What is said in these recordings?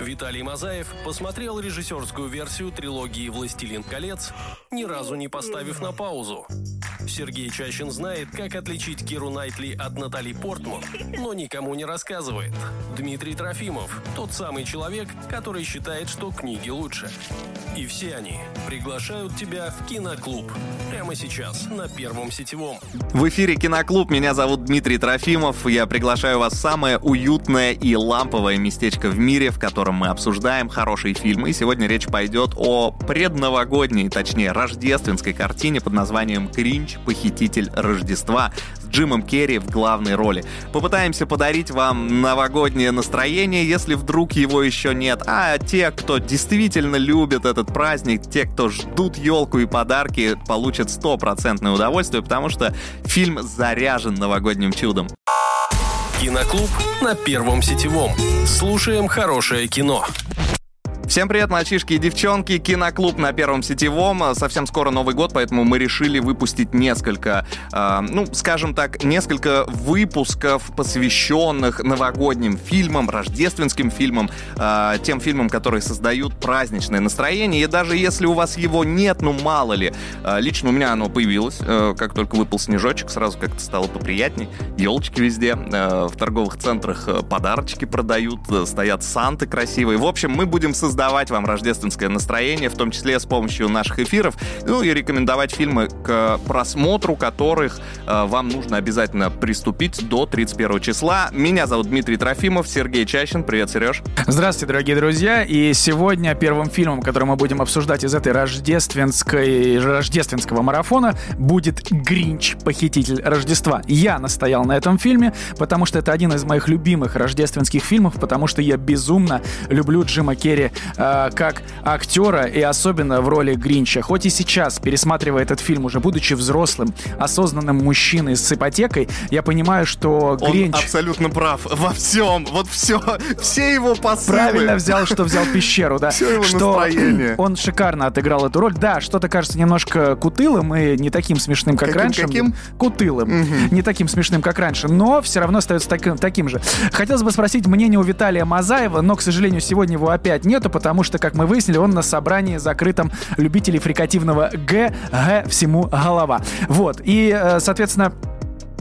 Виталий Мазаев посмотрел режиссерскую версию трилогии «Властелин колец», ни разу не поставив на паузу. Сергей Чащин знает, как отличить Киру Найтли от Натали Портман, но никому не рассказывает. Дмитрий Трофимов – тот самый человек, который считает, что книги лучше. И все они приглашают тебя в киноклуб. Прямо сейчас на Первом сетевом. В эфире Киноклуб. Меня зовут Дмитрий Трофимов. Я приглашаю вас в самое уютное и ламповое местечко в мире, в котором мы обсуждаем хорошие фильмы. И сегодня речь пойдет о предновогодней, точнее, рождественской картине под названием «Кринч. Похититель Рождества» с Джимом Керри в главной роли. Попытаемся подарить вам новогоднее настроение, если вдруг его еще нет. А те, кто действительно любит этот праздник, те, кто ждут елку и подарки, получат стопроцентное удовольствие, потому что фильм заряжен новогодним чудом. Киноклуб на Первом сетевом. Слушаем хорошее кино. Всем привет, мальчишки и девчонки. Киноклуб на Первом Сетевом. Совсем скоро Новый год, поэтому мы решили выпустить несколько, э, ну, скажем так, несколько выпусков, посвященных новогодним фильмам, рождественским фильмам, э, тем фильмам, которые создают праздничное настроение. И даже если у вас его нет, ну, мало ли. Э, лично у меня оно появилось, э, как только выпал снежочек, сразу как-то стало поприятней. Елочки везде, э, в торговых центрах э, подарочки продают, э, стоят санты красивые. В общем, мы будем создавать создавать вам рождественское настроение, в том числе с помощью наших эфиров, ну и рекомендовать фильмы, к просмотру которых э, вам нужно обязательно приступить до 31 числа. Меня зовут Дмитрий Трофимов, Сергей Чащин. Привет, Сереж. Здравствуйте, дорогие друзья. И сегодня первым фильмом, который мы будем обсуждать из этой рождественской, рождественского марафона, будет «Гринч. Похититель Рождества». Я настоял на этом фильме, потому что это один из моих любимых рождественских фильмов, потому что я безумно люблю Джима Керри э, как актера и особенно в роли Гринча. Хоть и сейчас, пересматривая этот фильм, уже будучи взрослым, осознанным мужчиной с ипотекой, я понимаю, что Гринч... Он абсолютно прав во всем. Вот все, все его посылы. Правильно взял, что взял пещеру, да. Все его что настроение. Он шикарно отыграл эту роль. Да, что-то кажется немножко кутылым и не таким смешным, как Каким, раньше. каким? Кутылым. Не таким смешным, как раньше, но все равно остается таким, таким же. Хотелось бы спросить мнение у Виталия Мазаева, но, к сожалению, сегодня его опять нету, потому что, как мы выяснили, он на собрании закрытом любителей фрикативного Г, Г, всему голова. Вот. И, э, соответственно,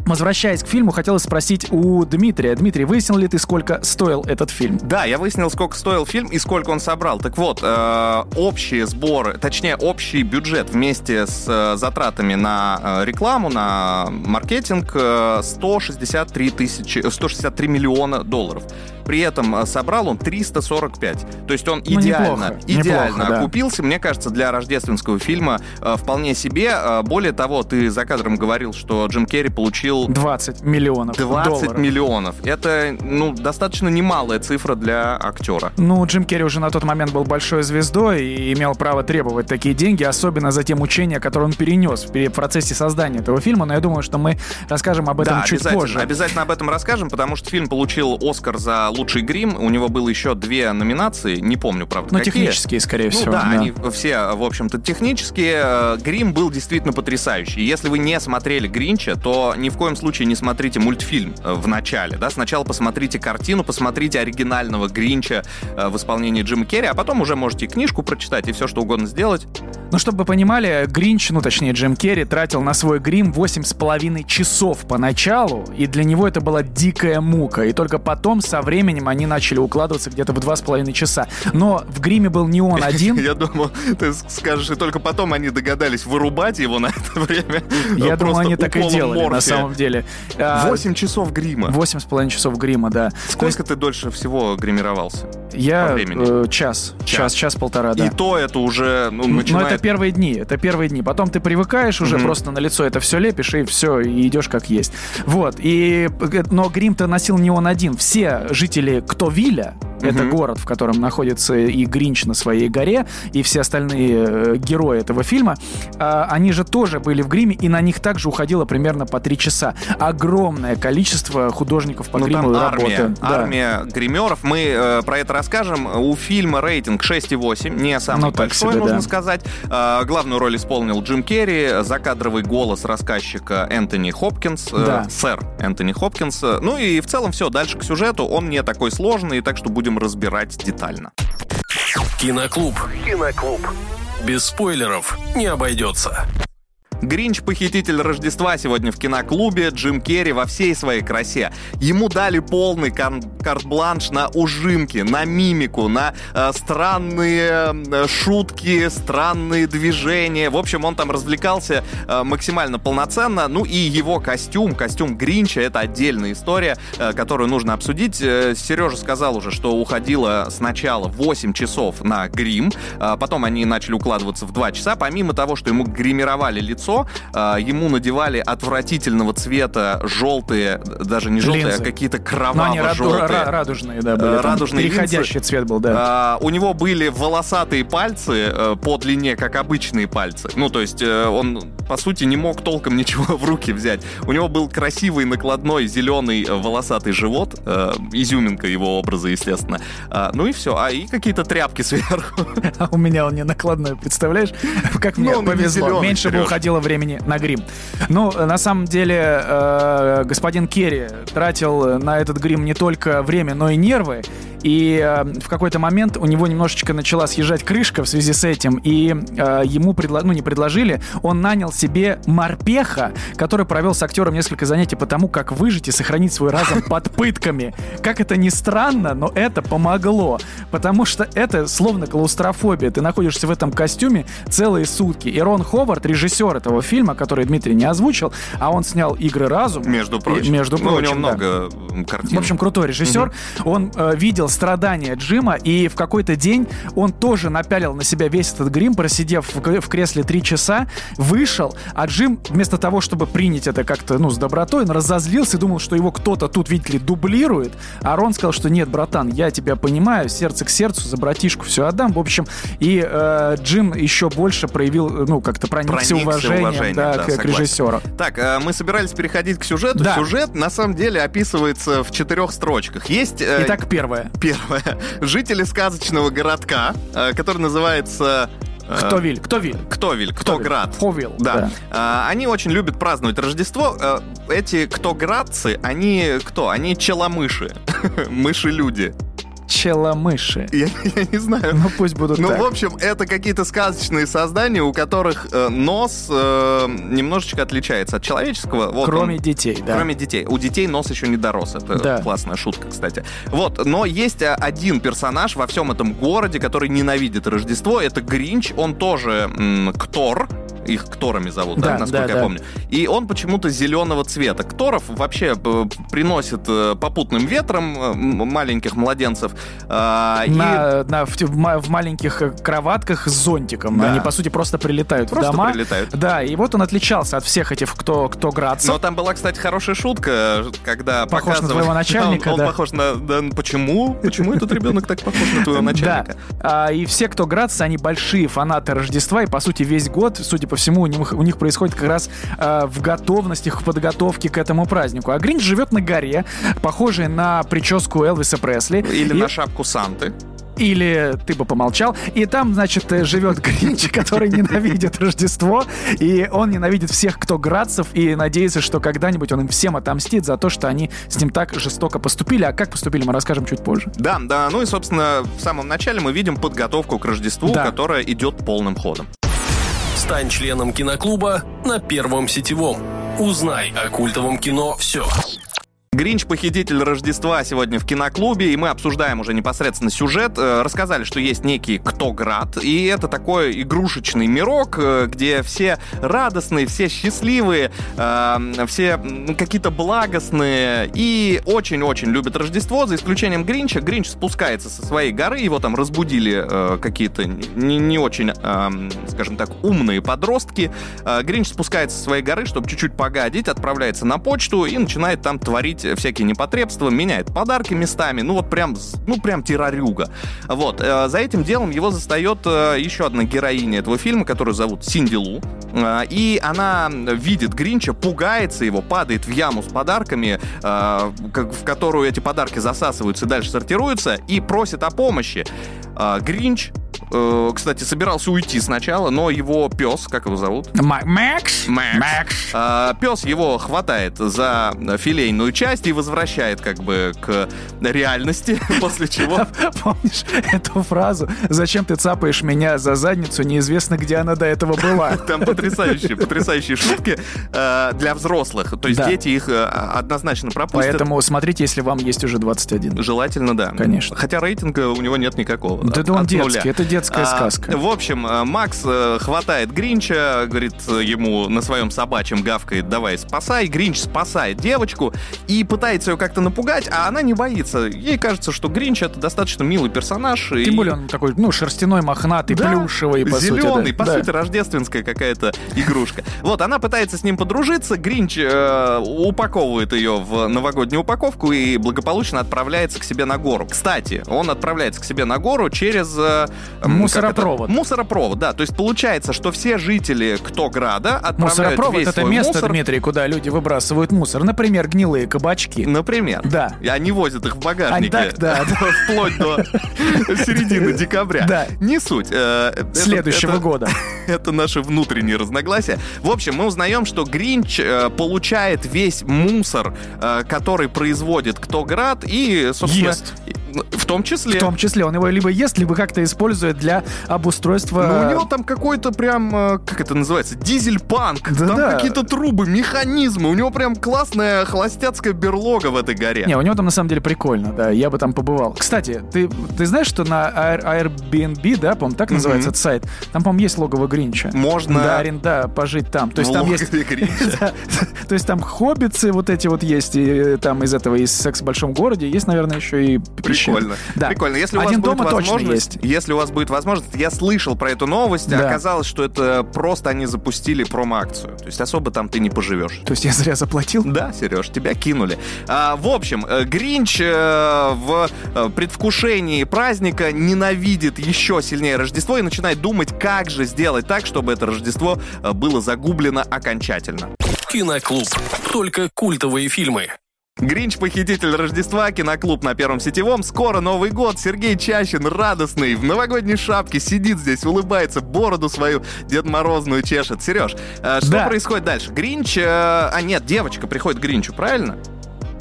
Возвращаясь к фильму, хотелось спросить у Дмитрия. Дмитрий, выяснил ли ты, сколько стоил этот фильм? Да, я выяснил, сколько стоил фильм и сколько он собрал. Так вот, э, общие сборы, точнее, общий бюджет вместе с э, затратами на э, рекламу, на маркетинг э, 163, тысячи, э, 163 миллиона долларов. При этом э, собрал он 345. То есть он Ну, идеально, неплохо, идеально неплохо, да. окупился. Мне кажется, для рождественского фильма э, вполне себе. Э, более того, ты за кадром говорил, что Джим Керри получил 20 миллионов 20 долларов. миллионов. Это, ну, достаточно немалая цифра для актера. Ну, Джим Керри уже на тот момент был большой звездой и имел право требовать такие деньги, особенно за те мучения, которые он перенес в процессе создания этого фильма. Но я думаю, что мы расскажем об этом да, чуть обязательно, позже. обязательно об этом расскажем, потому что фильм получил Оскар за лучший грим. У него было еще две номинации, не помню, правда, Ну, какие. технические, скорее Ну всего. да, они все, в общем-то, технические. Э, Грим был действительно потрясающий. Если вы не смотрели Гринча, то ни в коем случае не смотрите мультфильм э, в начале. Да? Сначала посмотрите картину, посмотрите оригинального Гринча э, в исполнении Джима Керри, а потом уже можете книжку прочитать и все, что угодно сделать. Ну, чтобы вы понимали, Гринч, ну, точнее, Джим Керри, тратил на свой грим 8,5 часов поначалу, и для него это была дикая мука. И только потом, со временем, они начали укладываться где-то в 2,5 часа. Но в гриме был не он один. Я думал, ты скажешь, и только потом они догадались вырубать его на это время. Я думаю, они так и делали, на самом деле. А, 8 часов грима. Восемь с половиной часов грима, да. Сколько ты дольше всего гримировался? я э, час, Час. час, час-полтора, да. И то это уже ну, Но начинает... это первые дни, это первые дни. Потом ты привыкаешь уже Мгм. просто на лицо это все лепишь и все, и идешь как есть. Вот. И, э, но грим-то носил не он один. Все жители Ктовиля, это Мгм. город, в котором находится и Гринч на своей горе, и все остальные э, герои этого фильма, а, они же тоже были в гриме, и на них также уходило примерно по три часа. Огромное количество художников по Ну, гриму там армия, работы. Да. армия гримеров. Мы э, про это расскажем. У фильма рейтинг 6,8, не самый Ну, так большой, себе, нужно да. сказать. Э, главную роль исполнил Джим Керри, закадровый голос рассказчика Энтони Хопкинс, э, Да. сэр Энтони Хопкинс. Ну и в целом все, дальше к сюжету. Он не такой сложный, так что будет будем разбирать детально. Киноклуб. Киноклуб. Без спойлеров не обойдется. Гринч, похититель Рождества, сегодня в киноклубе. Джим Керри во всей своей красе. Ему дали полный кар- карт-бланш на ужимки, на мимику, на э, странные э, шутки, странные движения. В общем, он там развлекался э, максимально полноценно. Ну и его костюм, костюм Гринча, это отдельная история, э, которую нужно обсудить. Э, Сережа сказал уже, что уходило сначала 8 часов на грим, э, потом они начали укладываться в 2 часа. Помимо того, что ему гримировали лицо, а, ему надевали отвратительного цвета желтые, даже не желтые, Линзы. а какие-то Ну, они раду- кроваво-желтые. ра- радужные, да, были. Радужные Переходящий линзы. цвет был, да. А, у него были волосатые пальцы э, по длине, как обычные пальцы. Ну, то есть э, он, по сути, не мог толком ничего в руки взять. У него был красивый накладной зеленый э, волосатый живот, изюминка его образа, естественно. А, ну и все. А и какие-то тряпки сверху. А у меня он не накладной, представляешь? Как мне Ну, повезло. Меньше бы Серёж. Уходило времени на грим. Ну, на самом деле, э, господин Керри тратил на этот грим не только время, но и нервы. И э, в какой-то момент у него немножечко начала съезжать крышка в связи с этим, и э, ему предла- ну, не предложили, он нанял себе морпеха, который провел с актером несколько занятий по тому, как выжить и сохранить свой разум под пытками. Как это ни странно, но это помогло, потому что это словно клаустрофобия. Ты находишься в этом костюме целые сутки. И Рон Ховард, режиссер этого фильма, который Дмитрий не озвучил, а он снял «Игры разума». Между И- прочим. между Ну, у него прочим, да. много картин. В общем, крутой режиссер. Он э, видел страдания Джима, и в какой-то день он тоже напялил на себя весь этот грим, просидев в, кресле три часа, вышел, а Джим вместо того, чтобы принять это как-то, ну, с добротой, он разозлился и думал, что его кто-то тут, видите ли, дублирует. А Рон сказал, что нет, братан, я тебя понимаю, сердце к сердцу, за братишку все отдам. В общем, и э, Джим еще больше проявил, ну, как-то проникся, Проникся уважением, уважением, да, да, к, к режиссеру. Так, э, мы собирались переходить к сюжету. Да. Сюжет на самом деле описывается в четырех строчках. Есть э, Итак, первое. Первое. Жители сказочного городка, э, который называется... э, Кто виль? Кто виль? Ктовиль, Ктоград. Ховил. Да. А, Они очень любят праздновать Рождество. Э, Эти ктоградцы, они кто? Они челомыши. Мыши-люди. Челомыши. Я, я не знаю. Ну пусть будут Ну, так. в общем, это какие-то сказочные создания, у которых э, нос э, немножечко отличается от человеческого. Вот Кроме он- детей, да. Кроме детей. У детей нос еще не дорос. Это Да. классная шутка, кстати. Вот, но есть а, один персонаж во всем этом городе, который ненавидит Рождество. Это Гринч. Он тоже м, Ктор. Их Кторами зовут, да, Да, насколько да, я да. помню. И он почему-то зеленого цвета. Кторов вообще э, приносит э, попутным ветром э, маленьких младенцев. А, и- На, на- в, в ма- в маленьких кроватках с зонтиком. Да. Они, по сути, просто прилетают Просто в дома. прилетают. Да, и вот он отличался от всех этих, кто, кто градцев. Но там была, кстати, хорошая шутка, когда Похож на твоего начальника, Он, он да. похож на... да, почему? Почему этот ребенок так похож на твоего начальника? Да. И все, кто градцы, они большие фанаты Рождества, и, по сути, весь год, судя по всему, у них, у них происходит как раз а, в готовности, в подготовке к этому празднику. А Гринч живет на горе, похожей на прическу Элвиса Пресли. Или И- на шапку Санты. Или ты бы помолчал. И там, значит, э, живет Гринч, который ненавидит Рождество. И он ненавидит всех, кто градцев, и надеется, что когда-нибудь он им всем отомстит за то, что они с ним так жестоко поступили. А как поступили, мы расскажем чуть позже. Да, да, ну и, собственно, в самом начале мы видим подготовку к Рождеству, Да. которая идет полным ходом. Стань членом киноклуба на Первом сетевом. Узнай о культовом кино все. Гринч похититель Рождества сегодня в киноклубе, и мы обсуждаем уже непосредственно сюжет. Э, Рассказали, что есть некий Ктоград, и это такой игрушечный мирок, э, где все радостные, все счастливые, э, все какие-то благостные и очень-очень любят Рождество, за исключением Гринча. Гринч спускается со своей горы, его там разбудили какие-то не, не очень, скажем так, умные подростки. Гринч спускается со своей горы, чтобы чуть-чуть погадить, отправляется на почту и начинает там творить всякие непотребства, меняет подарки местами, ну вот прям, ну прям террорюга. Вот, э, за этим делом его застает э, еще одна героиня этого фильма, которую зовут Синди Лу, Э, и она видит Гринча, пугается его, падает в яму с подарками, э, в которую эти подарки засасываются и дальше сортируются, и просит о помощи. Э, Гринч э, кстати, собирался уйти сначала, но его пес, как его зовут? Макс? Макс. А, пес его хватает за филейную часть и возвращает как бы к реальности, после чего... Помнишь эту фразу? Зачем ты цапаешь меня за задницу? Неизвестно, где она до этого была. Там потрясающие, потрясающие шутки э, для взрослых. То есть Да. дети их э, однозначно пропустят. Поэтому смотрите, если вам есть уже 21. Желательно, да. Конечно. Хотя рейтинга у него нет никакого. Да это он от нуля. детский, детская А, сказка. В общем, э, Макс э, хватает Гринча, говорит э, ему на своем собачьем гавкает, давай спасай. Гринч спасает девочку и пытается ее как-то напугать, а она не боится. Ей кажется, что Гринч это достаточно милый персонаж. и- Тем более он такой, ну, шерстяной, мохнатый, Да, плюшевый, по зеленый, сути. да. по Да. сути, рождественская какая-то игрушка. Вот, она пытается с ним подружиться, Гринч э, упаковывает ее в новогоднюю упаковку и благополучно отправляется к себе на гору. Кстати, он отправляется к себе на гору через... э, Мусоропровод. это? Мусоропровод, да. То есть получается, что все жители Ктограда отправляют Мусоропровод весь это свой место, мусор, Дмитрий, куда люди выбрасывают мусор. Например, гнилые кабачки. Например. Да. И они возят их в багажнике. А, так, да, Вплоть до середины декабря. Да. Не суть. Э, Следующего года. Это наши внутренние разногласия. В общем, мы узнаем, что Гринч э, получает весь мусор, э, который производит Ктоград, и, собственно... Ест. Ну, В том числе. В том числе он его либо ест, либо как-то использует для обустройства... Но у него там какой-то прям, э, как это называется, дизель-панк. Да-да. там какие-то трубы, механизмы. У него прям классная холостяцкая берлога в этой горе. Не, у него там на самом деле прикольно, да, я бы там побывал. Кстати, ты, ты знаешь, что на Air- Airbnb, да, по-моему, так называется этот сайт, там, по-моему, есть логово Гринча. Можно Да, аренда, пожить там. То есть там есть... Да, То есть там хоббицы вот эти вот есть, и э, там из этого, из «Секс в большом городе», есть, наверное, еще и пещеры. Прикольно. Да. Прикольно. Если у Один вас будет дома точно возможность, есть. если у вас будет возможность, я слышал про эту новость, а Да. оказалось, что это просто они запустили промо-акцию. То есть особо там ты не поживешь. То есть я зря заплатил? Да, Сереж, тебя кинули. А, в общем, э, Гринч э, в э, предвкушении праздника ненавидит еще сильнее Рождество и начинает думать, как же сделать так, чтобы это Рождество было загублено окончательно. Киноклуб. Только культовые фильмы. Гринч похититель Рождества, киноклуб на Первом Сетевом. Скоро Новый год. Сергей Чащин радостный в новогодней шапке сидит здесь, улыбается, бороду свою Дед Морозную чешет. Сереж, э, что Да. происходит дальше? Гринч... э, а нет, девочка приходит к Гринчу, правильно?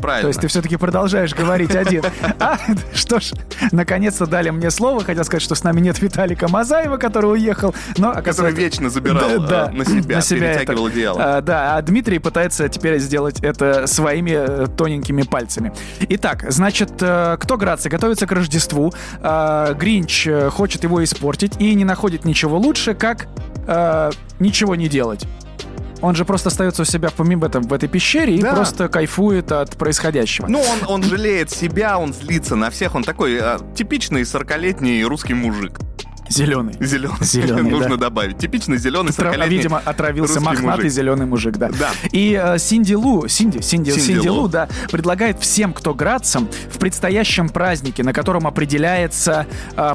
Правильно. То есть ты все-таки продолжаешь говорить один. А, что ж, наконец-то дали мне слово. Хотел сказать, что с нами нет Виталика Мазаева, который уехал. Но, Который вечно забирал Да, э, на себя, перетягивал это. одеяло. А, да, а Дмитрий пытается теперь сделать это своими э, тоненькими пальцами. Итак, значит, э, кто Грация готовится к Рождеству. А, Гринч хочет его испортить и не находит ничего лучше, как ничего не делать. Он же просто остается у себя в, помимо этом, в этой пещере Да. и просто кайфует от происходящего. Ну, он, он жалеет себя, он злится на всех. Он такой э, типичный 40-летний русский мужик. Зеленый. Зеленый. Зелёный, Нужно да. добавить. Типичный зеленый Тра- 40-летний Видимо, отравился мохнатый мужик. зеленый мужик, да. Да. И э, Синди Лу, Синди, Синди, Синди Синди, Лу. Да, предлагает всем, кто градцам, в предстоящем празднике, на котором определяется э,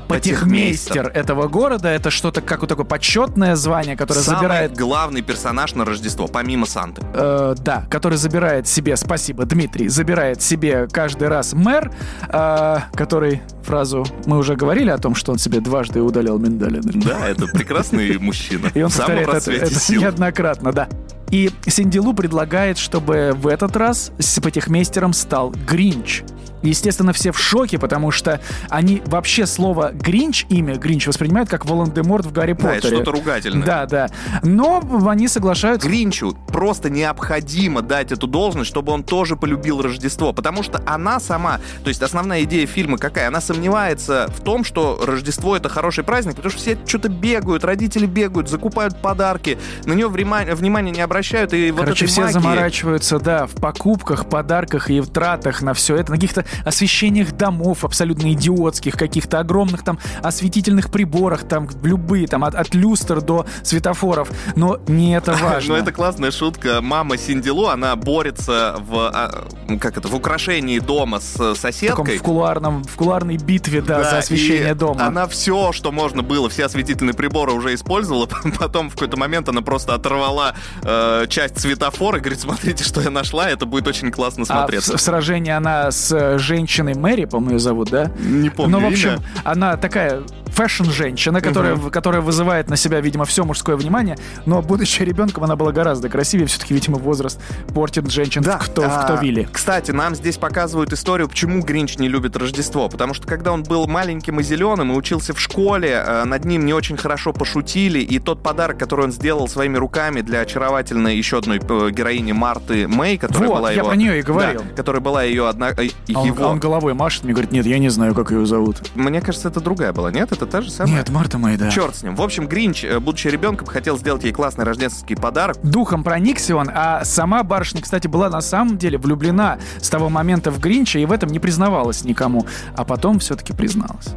этого города, это что-то как вот такое почетное звание, которое Самый забирает главный персонаж на Рождество, помимо Санты. Э, да, который забирает себе, спасибо, Дмитрий, забирает себе каждый раз мэр, э, который фразу мы уже говорили о том, что он себе дважды удалял миндали. Да, это прекрасный мужчина. И он повторяет это, это неоднократно, да. И Синди Лу предлагает, чтобы в этот раз с патихмейстером стал Гринч. Естественно, все в шоке, потому что они вообще слово Гринч, имя Гринч воспринимают как Волан-де-Морт в Гарри Да, это Поттере. что-то ругательное. Да, да. Но они соглашаются. Гринчу просто необходимо дать эту должность, чтобы он тоже полюбил Рождество. Потому что она сама, то есть основная идея фильма какая? Она сомневается в том, что Рождество это хороший праздник, потому что все что-то бегают, родители бегают, закупают подарки, на нее внимания, внимания не обращают. И вот Короче, все магии- заморачиваются, да, в покупках, подарках и в тратах на все это, на каких-то освещениях домов абсолютно идиотских, каких-то огромных там осветительных приборах, там любые, там от, от люстр до светофоров. Но не это важно. Но это классная шутка. Мама Синдилу, она борется в, а, как это, в украшении дома с в таком соседкой. в кулуарном, в кулуарной битве, да, за Да, освещение и дома. Она все, что можно было, все осветительные приборы уже использовала. Потом в какой-то момент она просто оторвала э, часть светофора и говорит, смотрите, что я нашла, это будет очень классно А в, смотреться. в сражении она с э, женщиной Мэри, по-моему, ее зовут, да? Не помню Ну, в общем, имя. она такая фэшн-женщина, которая, которая вызывает на себя, видимо, все мужское внимание, но, будучи ребенком, она была гораздо красивее. Все-таки, видимо, возраст портит женщин в кто, в кто а, вилли. Кстати, нам здесь показывают историю, почему Гринч не любит Рождество. Потому что когда он был маленьким и зеленым и учился в школе, э, над ним не очень хорошо пошутили, и тот подарок, который он сделал своими руками для очаровательной еще одной э, героини Марты Мэй, которая Вот, была я его... про нее и говорил. Да, которая была ее одна... э, А он, его... он головой машет, мне говорит, нет, я не знаю, как ее зовут. Мне кажется, это другая была. Нет, это та же самая? Нет, Марта Мэй, да. Черт с ним. В общем, Гринч, э, будучи ребенком, хотел сделать ей классный рождественский подарок. Духом проникся он, а сама барышня, кстати, была на самом деле влюблена с того момента в Гринча и в этом не признавалась никому. А потом все-таки призналась.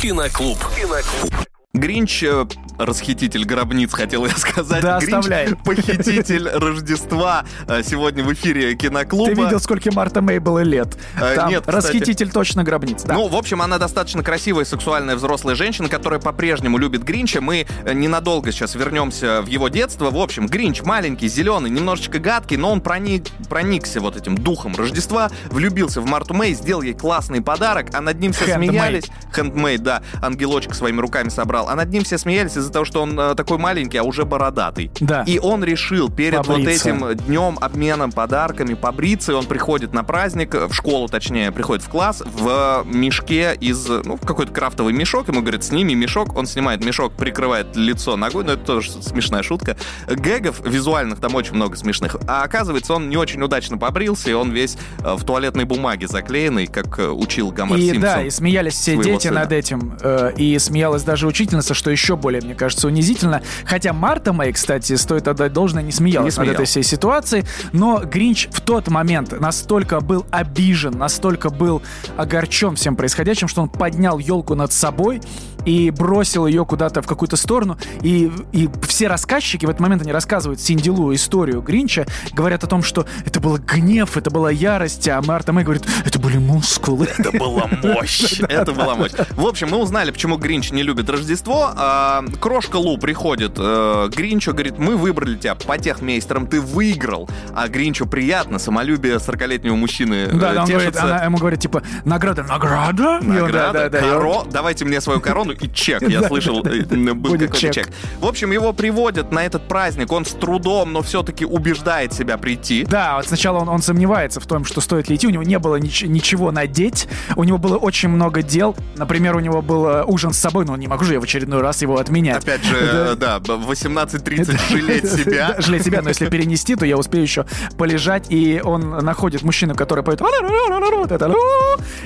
Киноклуб. Киноклуб. Гринч, э, расхититель гробниц, хотел я сказать. Да, Гринч, оставляй. похититель Рождества. э, Сегодня в эфире киноклуба. Ты видел, сколько Марта Мэй было лет? Э, Там нет, кстати. расхититель точно гробниц. Да. Ну, в общем, она достаточно красивая, сексуальная взрослая женщина, которая по-прежнему любит Гринча. Мы э, ненадолго сейчас вернемся в его детство. В общем, Гринч маленький, зеленый, немножечко гадкий, но он проник, проникся вот этим духом Рождества, влюбился в Марту Мэй, сделал ей классный подарок, а над ним все Handmade. смеялись. Хендмейд, да, ангелочек своими руками собрал. А над ним все смеялись из-за того, что он э, такой маленький, а уже бородатый. Да. И он решил перед Побриться. вот этим днем обменом подарками побриться, и он приходит на праздник, в школу точнее, приходит в класс в мешке из, ну, какой-то крафтовый мешок, ему говорят, сними мешок, он снимает мешок, прикрывает лицо ногой, но это тоже смешная шутка. Гэгов визуальных там очень много смешных, а оказывается, он не очень удачно побрился, и он весь э, в туалетной бумаге заклеенный, как э, учил Гомер И Симпсон. да, и смеялись все дети сына. над этим. э, И смеялась даже учительница, что еще более, мне кажется, унизительно. Хотя Марта Мэй, кстати, стоит отдать должное, не смеялась Не над смеялась. этой всей ситуацией. Но Гринч в тот момент настолько был обижен, настолько был огорчен всем происходящим, что он поднял елку над собой и бросил ее куда-то в какую-то сторону. И, и все рассказчики в этот момент, они рассказывают Синди Лу историю Гринча, говорят о том, что это был гнев, это была ярость, а Марта Мэй говорит, это были мускулы. Это была мощь. Это была мощь. В общем, мы узнали, почему Гринч не любит Рождество. А, Крошка Лу приходит э, к Гринчу, говорит, мы выбрали тебя потехмейстером, ты выиграл. А Гринчу приятно, самолюбие 40-летнего мужчины э, Да, он говорит, она ему говорит, типа, награда, награда? Награда, коро, давайте мне свою корону и чек. Я Да, слышал, да, да, э, да. был какой-то чек. В общем, его приводят на этот праздник. Он с трудом, но все-таки убеждает себя прийти. Да, вот сначала он, он сомневается в том, что стоит ли идти. У него не было нич- ничего надеть. У него было очень много дел. Например, у него был э, ужин с собой, но не могу же я в очередной раз его отменять. Опять же, да, в 18.30 жалеть себя. Да, жалеть себя, но если перенести, то я успею еще полежать, и он находит мужчину, который поет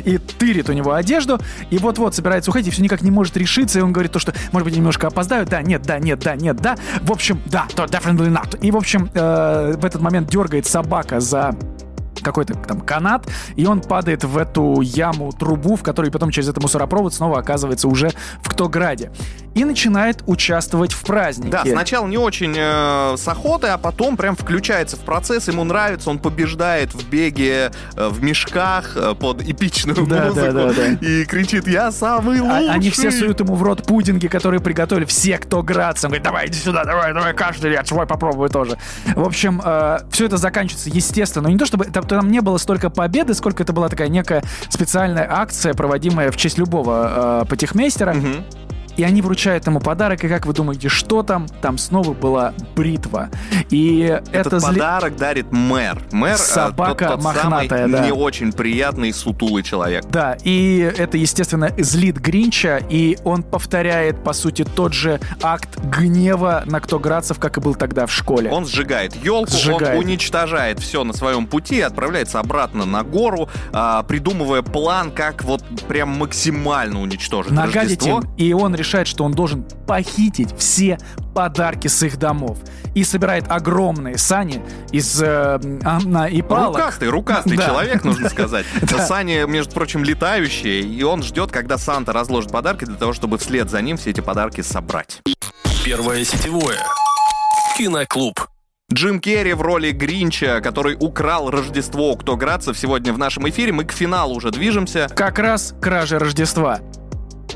и тырит у него одежду, и вот-вот собирается уходить, и все никак не может решиться, и он говорит то, что, может быть, немножко опоздаю, да, нет, да, нет, да, нет, да, в общем, да, то definitely not. И, в общем, э, в этот момент дергает собака за какой-то там канат, и он падает в эту яму, трубу, в которой потом через этот мусоропровод снова оказывается уже в Ктограде. И начинает участвовать в празднике. Да, сначала не очень э, с охотой, а потом прям включается в процесс, ему нравится, он побеждает в беге э, в мешках э, под эпичную Да, музыку да, да, да. и кричит «Я самый лучший!» А- Они все суют ему в рот пудинги, которые приготовили все, кто градцем. Говорит, давай, иди сюда, давай, давай, каждый я свой попробую тоже. В общем, все это заканчивается естественно. Но не то, чтобы там, там не было столько победы, сколько это была такая некая специальная акция, проводимая в честь любого э, патихмейстера. Мгм. И они вручают ему подарок, и как вы думаете, что там? Там снова была бритва. И Этот это зли- подарок дарит мэр. Мэр э, Собака тот, тот самый мохнатая, да. не очень приятный сутулый человек. Да, и это, естественно, злит Гринча, и он повторяет, по сути, тот же акт гнева на Ктоградцев, как и был тогда в школе. Он сжигает елку, Сжигает. он уничтожает все на своем пути, отправляется обратно на гору, а, придумывая план, как вот прям максимально уничтожить нагадить Рождество. им, и он решает, что он должен похитить все подарки с их домов. И собирает огромные сани из э, а, на- и палок. Рукастый, рукастый Да. человек, нужно сказать. Да. Сани, между прочим, летающие, и он ждет, когда Санта разложит подарки для того, чтобы вслед за ним все эти подарки собрать. Первое сетевое. Киноклуб. Джим Керри в роли Гринча, который украл Рождество у Ктоградцев сегодня в нашем эфире. Мы к финалу уже движемся. Как раз кража Рождества.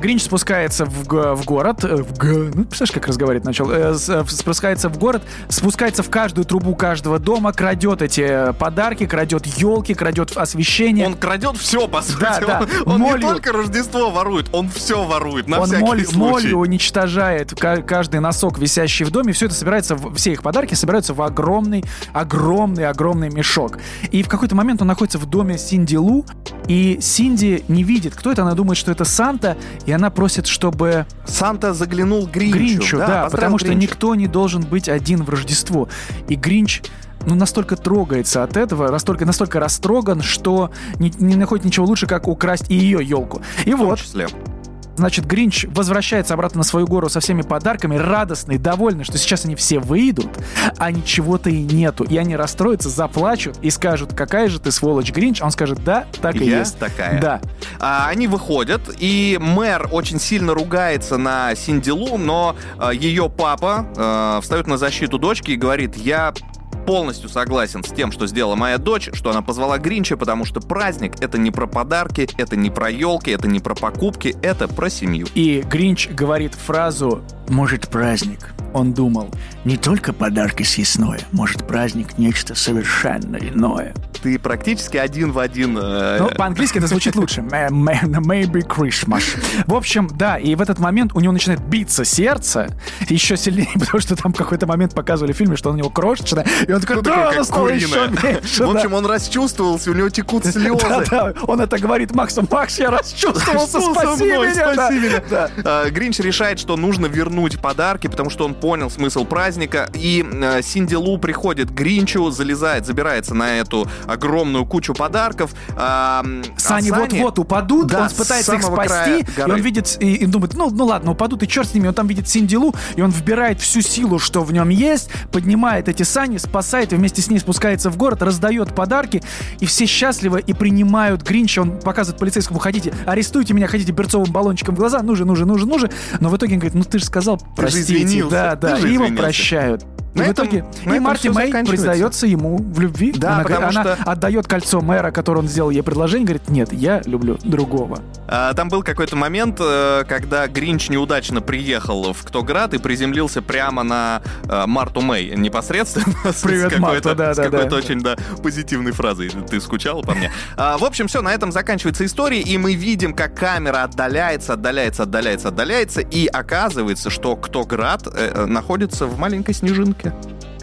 Гринч спускается в, в город, э, в г- ну, представляешь, как разговаривать начал, Э, э, спускается в город, спускается в каждую трубу каждого дома, крадет эти подарки, крадет елки, крадет освещение. Он крадет все, по сути. Да, да. Он, он не только Рождество ворует, он все ворует, на Он всякий моль- случай. молью уничтожает ка- каждый носок, висящий в доме. Все это собирается, все их подарки собираются в огромный, огромный, огромный мешок. И в какой-то момент он находится в доме Синди Лу, и Синди не видит, кто это. Она думает, что это Санта, и она просит, чтобы Санта заглянул Гринчу. Гринчу, да, поздравил потому что Гринча. никто не должен быть один в Рождество. И Гринч ну, настолько трогается от этого, настолько, настолько растроган, что не, не находит ничего лучше, как украсть и ее елку. И В том вот, числе. Значит, Гринч возвращается обратно на свою гору со всеми подарками, радостный, довольный, что сейчас они все выйдут, а ничего-то и нету. И они расстроятся, заплачут и скажут, какая же ты сволочь, Гринч. Он скажет, да, так и Я есть. такая. Да. А, они выходят, и мэр очень сильно ругается на Синдилу, но а, ее папа а, встает на защиту дочки и говорит, я полностью согласен с тем, что сделала моя дочь, что она позвала Гринча, потому что праздник — это не про подарки, это не про елки, это не про покупки, это про семью. И Гринч говорит фразу «Может, праздник?» Он думал, не только подарки съестное, может, праздник нечто совершенно иное. Ты практически один в один... э, Ну, по-английски это звучит лучше. May- may- Maybe Christmas. В общем, да, и в этот момент у него начинает биться сердце еще сильнее, потому что там в какой-то момент показывали в фильме, что он у него крошечное, и он такой, ну, да, такой, стало еще меньше. В да». общем, он расчувствовался, у него текут слезы. Он это говорит Максу. Макс, я расчувствовался, спаси меня. да». спаси меня. Да. А, Гринч решает, что нужно вернуть подарки, потому что он понял смысл праздника. И э, Синди Лу приходит к Гринчу, залезает, забирается на эту огромную кучу подарков. А, а Сани вот-вот упадут, он пытается их спасти, и он видит, и, думает, ну, ну ладно, упадут, и черт с ними, он там видит Синдилу, и он вбирает всю силу, что в нем есть, поднимает эти сани, спасает, и вместе с ней спускается в город, раздает подарки, и все счастливы и принимают Гринча, он показывает полицейскому, хотите, арестуйте меня, хотите перцовым баллончиком в глаза, ну же, ну же, ну же, ну же, но в итоге он говорит, ну ты же сказал, же простите, извинился, да, ты да, же и его извинился. прощают. И На в этом- итоге и Марти Мэй признается ему в любви. Да, она, потому она что- отдает кольцо мэра, которое он сделал ей предложение, говорит, нет, я люблю другого. А, Там был какой-то момент, э, когда Гринч неудачно приехал в Ктоград и приземлился прямо на э, Марту Мэй непосредственно. Привет, Марта, да, с да, какой-то да. очень да, позитивной фразой. Ты скучала по мне? А, В общем, все, на этом заканчивается история, и мы видим, как камера отдаляется, отдаляется, отдаляется, отдаляется, и оказывается, что Ктоград э, э, находится в маленькой снежинке.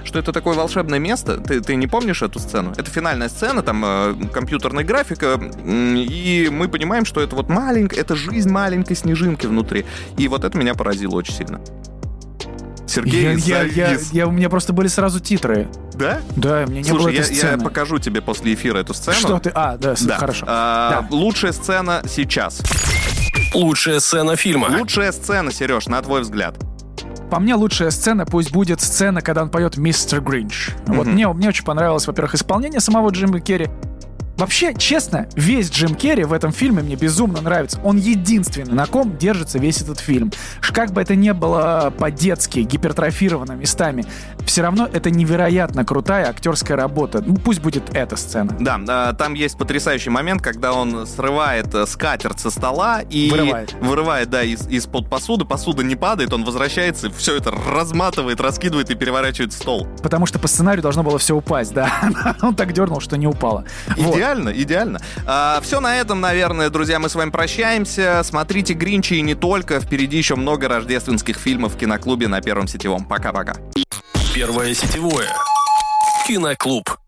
Что это такое волшебное место? Ты, ты не помнишь эту сцену? Это финальная сцена, там э, компьютерная графика, м, и мы понимаем, что это вот маленькая, это жизнь маленькой снежинки внутри. И вот это меня поразило очень сильно. Сергей Я, я, я, я- у меня просто были сразу титры. Да? Да, у меня не было Слушай, я, этой я сцены. покажу тебе после эфира эту сцену. Что ты? А, да, Да. хорошо. А, Да. Лучшая сцена сейчас. Лучшая сцена фильма. Лучшая сцена, Сереж, на твой взгляд. По мне лучшая сцена пусть будет сцена, когда он поет «Мистер Гринч». Вот мне, мне очень понравилось, во-первых, исполнение самого Джима Керри. Вообще, честно, весь Джим Керри в этом фильме мне безумно нравится. Он единственный, на ком держится весь этот фильм. Как бы это ни было по-детски, гипертрофировано местами, все равно это невероятно крутая актерская работа. Ну, пусть будет эта сцена. Да, а, там есть потрясающий момент, когда он срывает э, скатерть со стола и Вырывает. вырывает, да, из, из-под посуды. Посуда не падает, он возвращается, все это разматывает, раскидывает и переворачивает стол. Потому что по сценарию должно было все упасть, да. Он так дернул, что не упало. Вот. Идеально, идеально. все на этом, наверное, друзья, мы с вами прощаемся. Смотрите Гринчи и не только. Впереди еще много рождественских фильмов в киноклубе на Первом сетевом. Пока-пока. Первое сетевое. Киноклуб.